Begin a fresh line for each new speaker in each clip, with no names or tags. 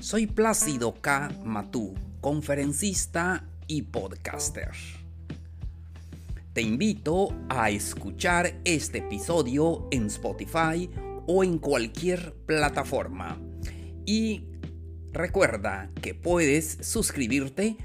soy Plácido K. Matú, conferencista y podcaster. Te invito a escuchar este episodio en Spotify o en cualquier plataforma. Y recuerda que puedes suscribirte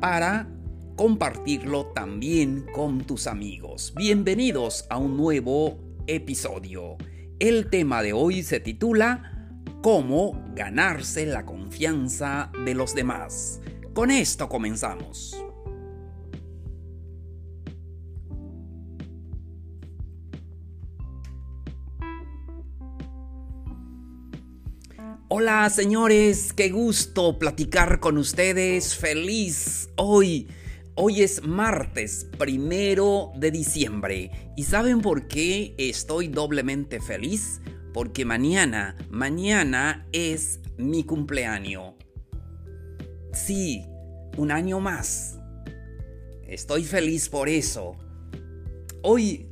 para compartirlo también con tus amigos. Bienvenidos a un nuevo episodio. El tema de hoy se titula cómo ganarse la confianza de los demás. Con esto comenzamos. Hola señores, qué gusto platicar con ustedes. Feliz hoy. Hoy es martes primero de diciembre. ¿Y saben por qué estoy doblemente feliz? Porque mañana, mañana es mi cumpleaños. Sí, un año más. Estoy feliz por eso. Hoy,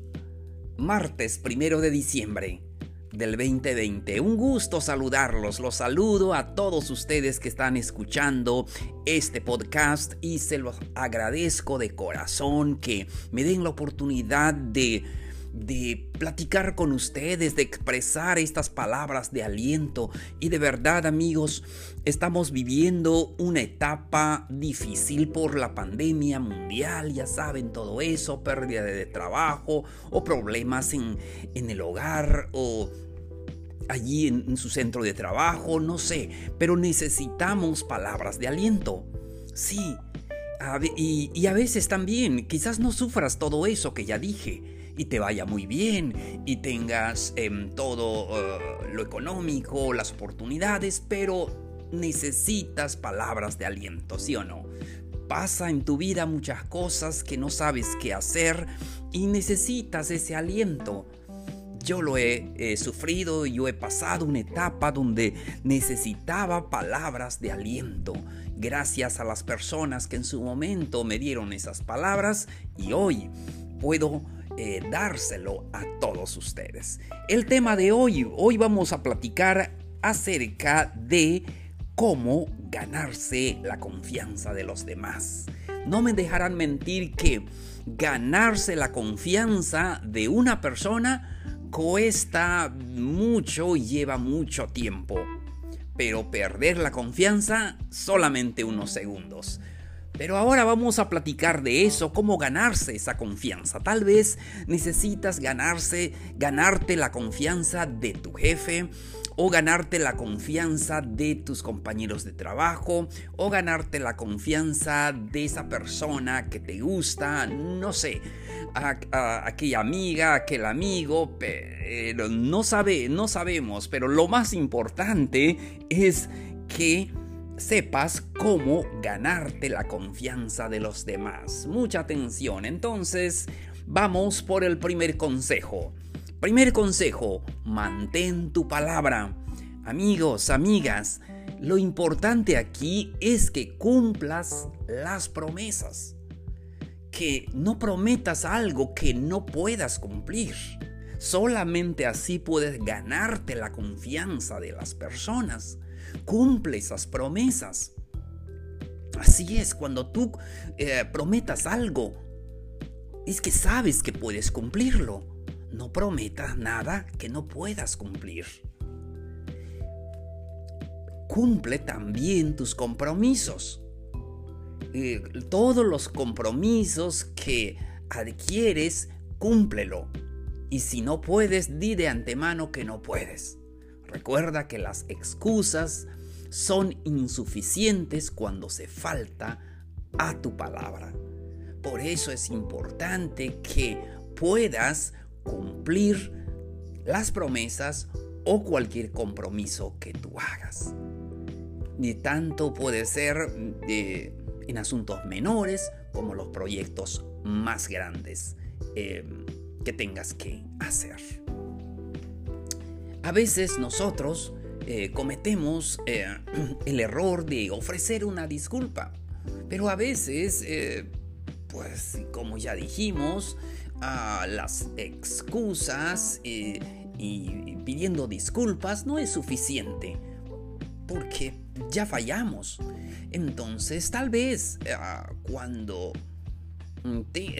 martes primero de diciembre del 2020. Un gusto saludarlos. Los saludo a todos ustedes que están escuchando este podcast y se los agradezco de corazón que me den la oportunidad de de platicar con ustedes, de expresar estas palabras de aliento. Y de verdad amigos, estamos viviendo una etapa difícil por la pandemia mundial, ya saben todo eso, pérdida de trabajo o problemas en, el hogar o allí en, su centro de trabajo, no sé, pero necesitamos palabras de aliento. Sí, y, y a veces también, quizás no sufras todo eso que ya dije y te vaya muy bien y tengas em, todo eh, lo económico, las oportunidades, pero necesitas palabras de aliento, ¿sí o no? Pasa en tu vida muchas cosas que no sabes qué hacer y necesitas ese aliento. Yo lo he sufrido y yo he pasado una etapa donde necesitaba palabras de aliento. Gracias a las personas que en su momento me dieron esas palabras y hoy puedo eh, dárselo a todos ustedes. El tema de hoy, hoy vamos a platicar acerca de cómo ganarse la confianza de los demás. No me dejarán mentir que ganarse la confianza de una persona cuesta mucho y lleva mucho tiempo. Pero perder la confianza solamente unos segundos. Pero ahora vamos a platicar de eso, cómo ganarse esa confianza. Tal vez necesitas ganarse, ganarte la confianza de tu jefe, o ganarte la confianza de tus compañeros de trabajo, o ganarte la confianza de esa persona que te gusta, no sé, aquella amiga, aquel amigo, pero no sabe, no sabemos, pero lo más importante es que sepas cómo ganarte la confianza de los demás. Mucha atención. Entonces, vamos por el primer consejo. Primer consejo, mantén tu palabra. Amigos, amigas, lo importante aquí es que cumplas las promesas. Que no prometas algo que no puedas cumplir. Solamente así puedes ganarte la confianza de las personas cumple esas promesas. Así es, cuando tú eh, prometas algo, es que sabes que puedes cumplirlo. No prometas nada que no puedas cumplir. Cumple también tus compromisos. Todos los compromisos que adquieres, cúmplelo. Y si no puedes, di de antemano que no puedes. Recuerda que las excusas son insuficientes cuando se falta a tu palabra. Por eso es importante que puedas cumplir las promesas o cualquier compromiso que tú hagas. ni tanto puede ser eh, en asuntos menores como los proyectos más grandes eh, que tengas que hacer. A veces nosotros eh, cometemos el error de ofrecer una disculpa, pero a veces, pues como ya dijimos, las excusas y pidiendo disculpas no es suficiente porque ya fallamos. Entonces, tal vez eh, cuando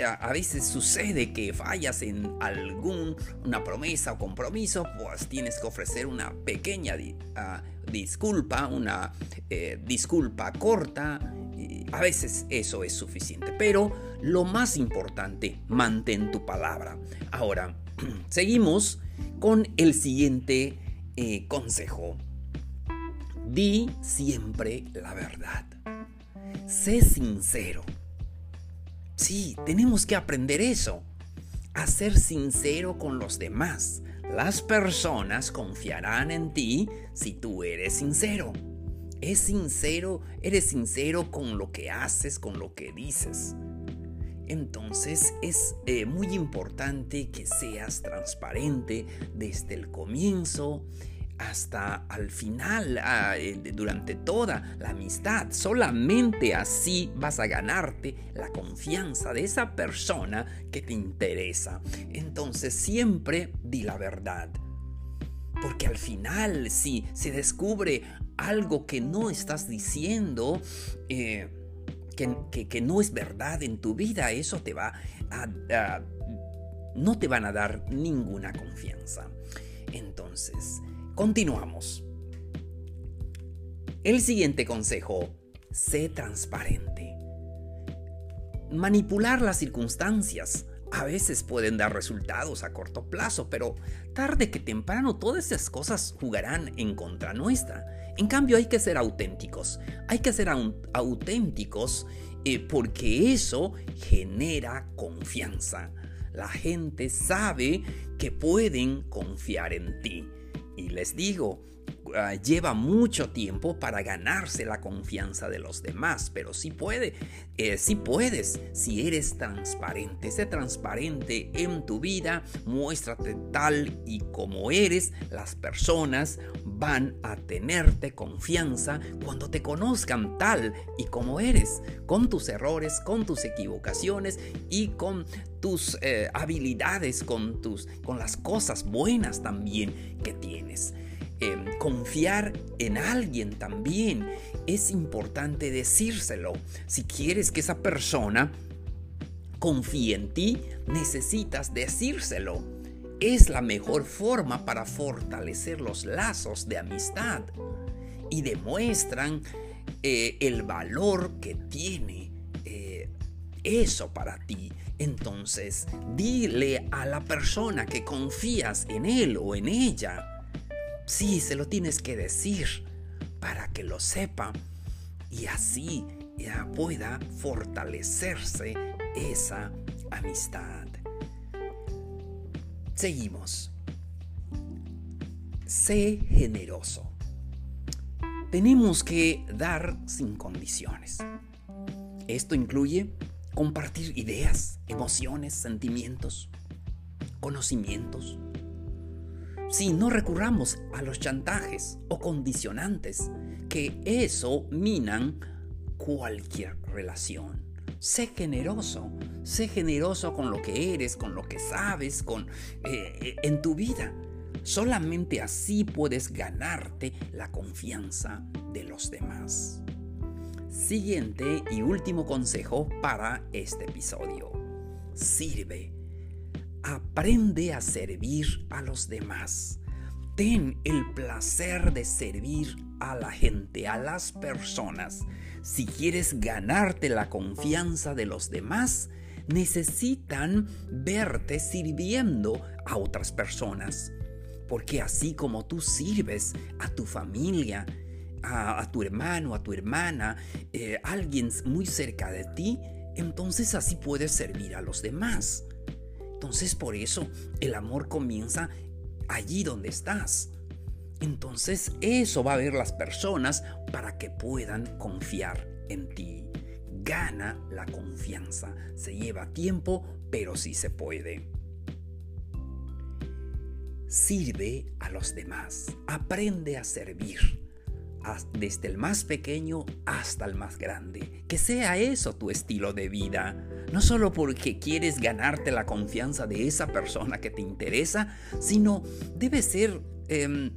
a veces sucede que fallas en alguna promesa o compromiso, pues tienes que ofrecer una pequeña ah, disculpa, una eh, disculpa corta. a veces eso es suficiente, pero lo más importante, mantén tu palabra. Ahora, seguimos con el siguiente eh, consejo. Di siempre la verdad. Sé sincero. Sí, tenemos que aprender eso. A ser sincero con los demás. Las personas confiarán en ti si tú eres sincero. Es sincero, eres sincero con lo que haces, con lo que dices. Entonces es eh, muy importante que seas transparente desde el comienzo hasta al final, ah, eh, durante toda la amistad. Solamente así vas a ganarte la confianza de esa persona que te interesa. Entonces siempre di la verdad. Porque al final, si se descubre algo que no estás diciendo, eh, que, no es verdad en tu vida, eso te va a no te van a dar ninguna confianza. Entonces, Continuamos. El siguiente consejo, sé transparente. Manipular las circunstancias a veces pueden dar resultados a corto plazo, pero tarde que temprano todas esas cosas jugarán en contra nuestra. En cambio hay que ser auténticos, hay que ser auténticos eh, porque eso genera confianza. La gente sabe que pueden confiar en ti. Y les digo, ah, lleva mucho tiempo para ganarse la confianza de los demás, pero sí puede, eh, puedes, si eres transparente, sé transparente en tu vida, muéstrate tal y como eres, las personas van a tenerte confianza cuando te conozcan tal y como eres, con tus errores, con tus equivocaciones y con tus eh, habilidades, con, tus, con las cosas buenas también que tienes. Em, confiar en alguien también es importante decírselo. Si quieres que esa persona confíe en ti, necesitas decírselo. Es la mejor forma para fortalecer los lazos de amistad y demuestran eh, el valor que tiene eh, eso para ti. Entonces, dile a la persona que confías en él o en ella. Sí, se lo tienes que decir para que lo sepa y así ya pueda fortalecerse esa amistad. Seguimos. Sé generoso. Tenemos que dar sin condiciones. Esto incluye compartir ideas, emociones, sentimientos, conocimientos. Si no recurramos a los chantajes o condicionantes, que eso minan cualquier relación. Sé generoso, sé generoso con lo que eres, con lo que sabes, con eh, en tu vida. Solamente así puedes ganarte la confianza de los demás. Siguiente y último consejo para este episodio. Sirve. Aprende a servir a los demás. Ten el placer de servir a la gente, a las personas. Si quieres ganarte la confianza de los demás, necesitan verte sirviendo a otras personas. Porque así como tú sirves a tu familia, a, tu hermano, a tu hermana, eh, alguien muy cerca de ti, entonces así puedes servir a los demás. Entonces por eso el amor comienza allí donde estás. entonces eso va a ver las personas para que puedan confiar en ti. Gana la confianza. Se lleva tiempo, pero sí se puede. Sirve a los demás. Aprende a servir. Desde el más pequeño hasta el más grande. Que sea eso tu estilo de vida. No solo porque quieres ganarte la confianza de esa persona que te interesa, sino debe ser em,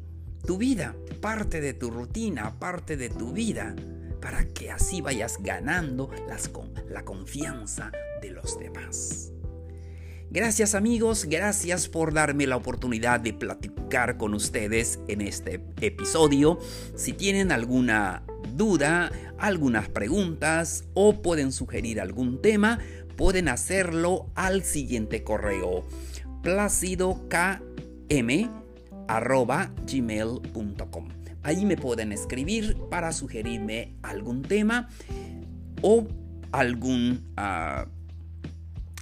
tu vida, parte de tu rutina, parte de tu vida, para que así vayas ganando la confianza de los demás. Gracias amigos, gracias por darme la oportunidad de platicar con ustedes en este episodio. Si tienen alguna duda, algunas preguntas o pueden sugerir algún tema, pueden hacerlo al siguiente correo placidokm.gmail.com Ahí me pueden escribir para sugerirme algún tema o algún... Ah,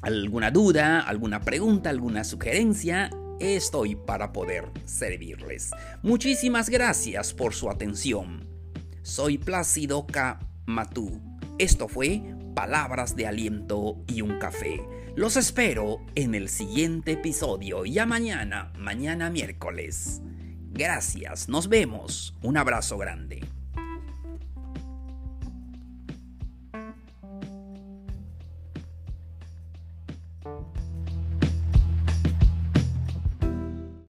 alguna duda, alguna pregunta, alguna sugerencia, estoy para poder servirles. Muchísimas gracias por su atención. Soy Plácido K. Matú. Esto fue Palabras de Aliento y un Café. Los espero en el siguiente episodio, ya mañana, mañana miércoles. Gracias, nos vemos. Un abrazo grande.